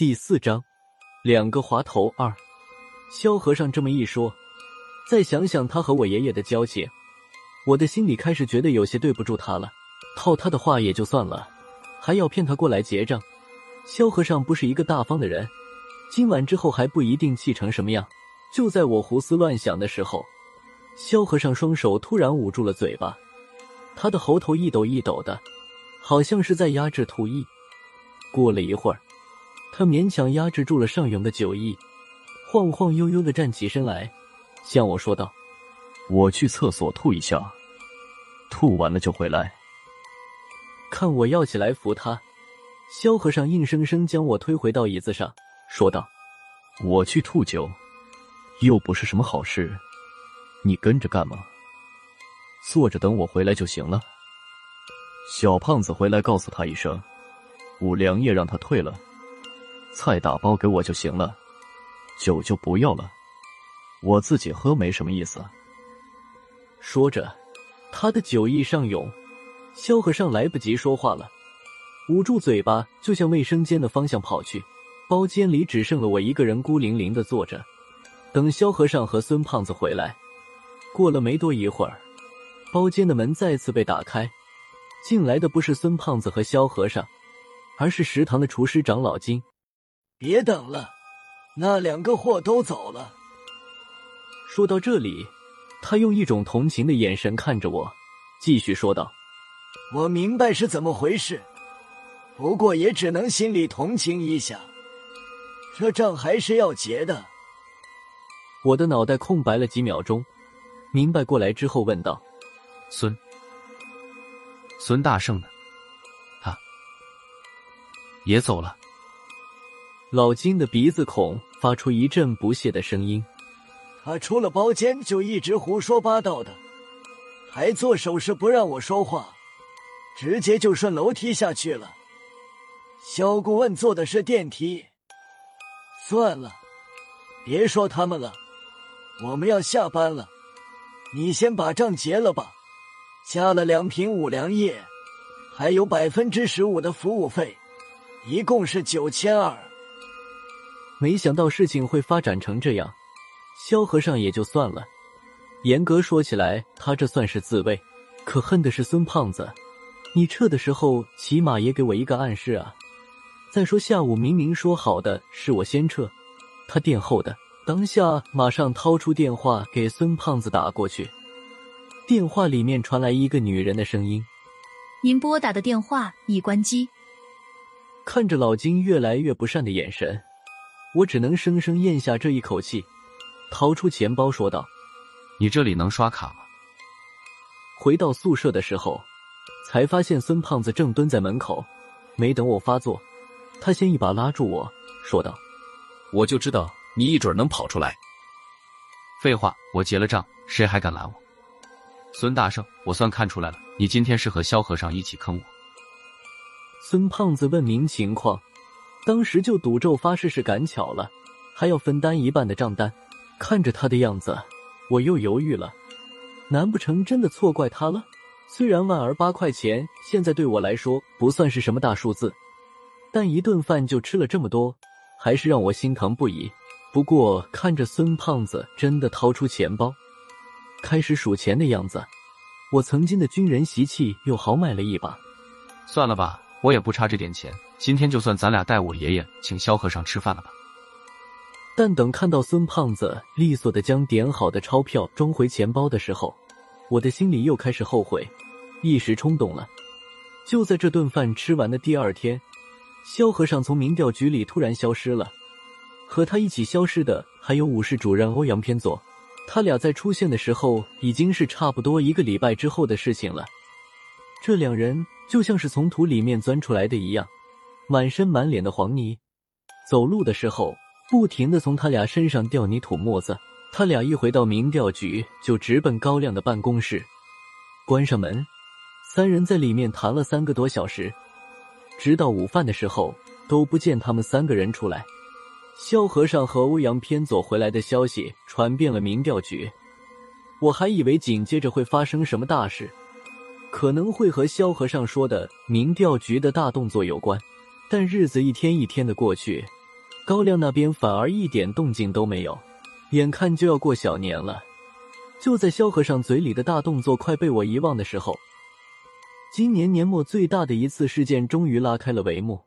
第四章，两个滑头二。萧和尚这么一说，再想想他和我爷爷的交情，我的心里开始觉得有些对不住他了。套他的话也就算了，还要骗他过来结账。萧和尚不是一个大方的人，今晚之后还不一定气成什么样。就在我胡思乱想的时候，萧和尚双手突然捂住了嘴巴，他的喉头一抖一抖的，好像是在压制吐意。过了一会儿。他勉强压制住了上涌的酒意，晃晃悠悠的站起身来，向我说道：“我去厕所吐一下，吐完了就回来。”看我要起来扶他，萧和尚硬生生将我推回到椅子上，说道：“我去吐酒，又不是什么好事，你跟着干嘛？坐着等我回来就行了。小胖子回来告诉他一声，五粮液让他退了。”菜打包给我就行了，酒就不要了，我自己喝没什么意思。说着，他的酒意上涌，萧和尚来不及说话了，捂住嘴巴就向卫生间的方向跑去。包间里只剩了我一个人，孤零零的坐着，等萧和尚和孙胖子回来。过了没多一会儿，包间的门再次被打开，进来的不是孙胖子和萧和尚，而是食堂的厨师长老金。别等了，那两个货都走了。说到这里，他用一种同情的眼神看着我，继续说道：“我明白是怎么回事，不过也只能心里同情一下。这账还是要结的。”我的脑袋空白了几秒钟，明白过来之后问道：“孙孙大圣呢？他也走了？”老金的鼻子孔发出一阵不屑的声音：“他出了包间就一直胡说八道的，还做手势不让我说话，直接就顺楼梯下去了。肖顾问坐的是电梯。算了，别说他们了，我们要下班了，你先把账结了吧。加了两瓶五粮液，还有百分之十五的服务费，一共是九千二。”没想到事情会发展成这样，萧和尚也就算了。严格说起来，他这算是自卫。可恨的是孙胖子，你撤的时候起码也给我一个暗示啊！再说下午明明说好的是我先撤，他垫后的，当下马上掏出电话给孙胖子打过去。电话里面传来一个女人的声音：“您拨打的电话已关机。”看着老金越来越不善的眼神。我只能生生咽下这一口气，掏出钱包说道：“你这里能刷卡吗？”回到宿舍的时候，才发现孙胖子正蹲在门口。没等我发作，他先一把拉住我说道：“我就知道你一准能跑出来。废话，我结了账，谁还敢拦我？”孙大圣，我算看出来了，你今天是和萧和尚一起坑我。孙胖子问明情况。当时就赌咒发誓是赶巧了，还要分担一半的账单。看着他的样子，我又犹豫了。难不成真的错怪他了？虽然万儿八块钱现在对我来说不算是什么大数字，但一顿饭就吃了这么多，还是让我心疼不已。不过看着孙胖子真的掏出钱包，开始数钱的样子，我曾经的军人习气又豪迈了一把。算了吧，我也不差这点钱。今天就算咱俩带我爷爷请萧和尚吃饭了吧。但等看到孙胖子利索的将点好的钞票装回钱包的时候，我的心里又开始后悔，一时冲动了。就在这顿饭吃完的第二天，萧和尚从民调局里突然消失了，和他一起消失的还有武士主任欧阳偏左。他俩在出现的时候已经是差不多一个礼拜之后的事情了。这两人就像是从土里面钻出来的一样。满身满脸的黄泥，走路的时候不停的从他俩身上掉泥土沫子。他俩一回到民调局，就直奔高亮的办公室，关上门，三人在里面谈了三个多小时，直到午饭的时候都不见他们三个人出来。萧和尚和欧阳偏左回来的消息传遍了民调局，我还以为紧接着会发生什么大事，可能会和萧和尚说的民调局的大动作有关。但日子一天一天的过去，高亮那边反而一点动静都没有，眼看就要过小年了。就在萧和尚嘴里的大动作快被我遗忘的时候，今年年末最大的一次事件终于拉开了帷幕。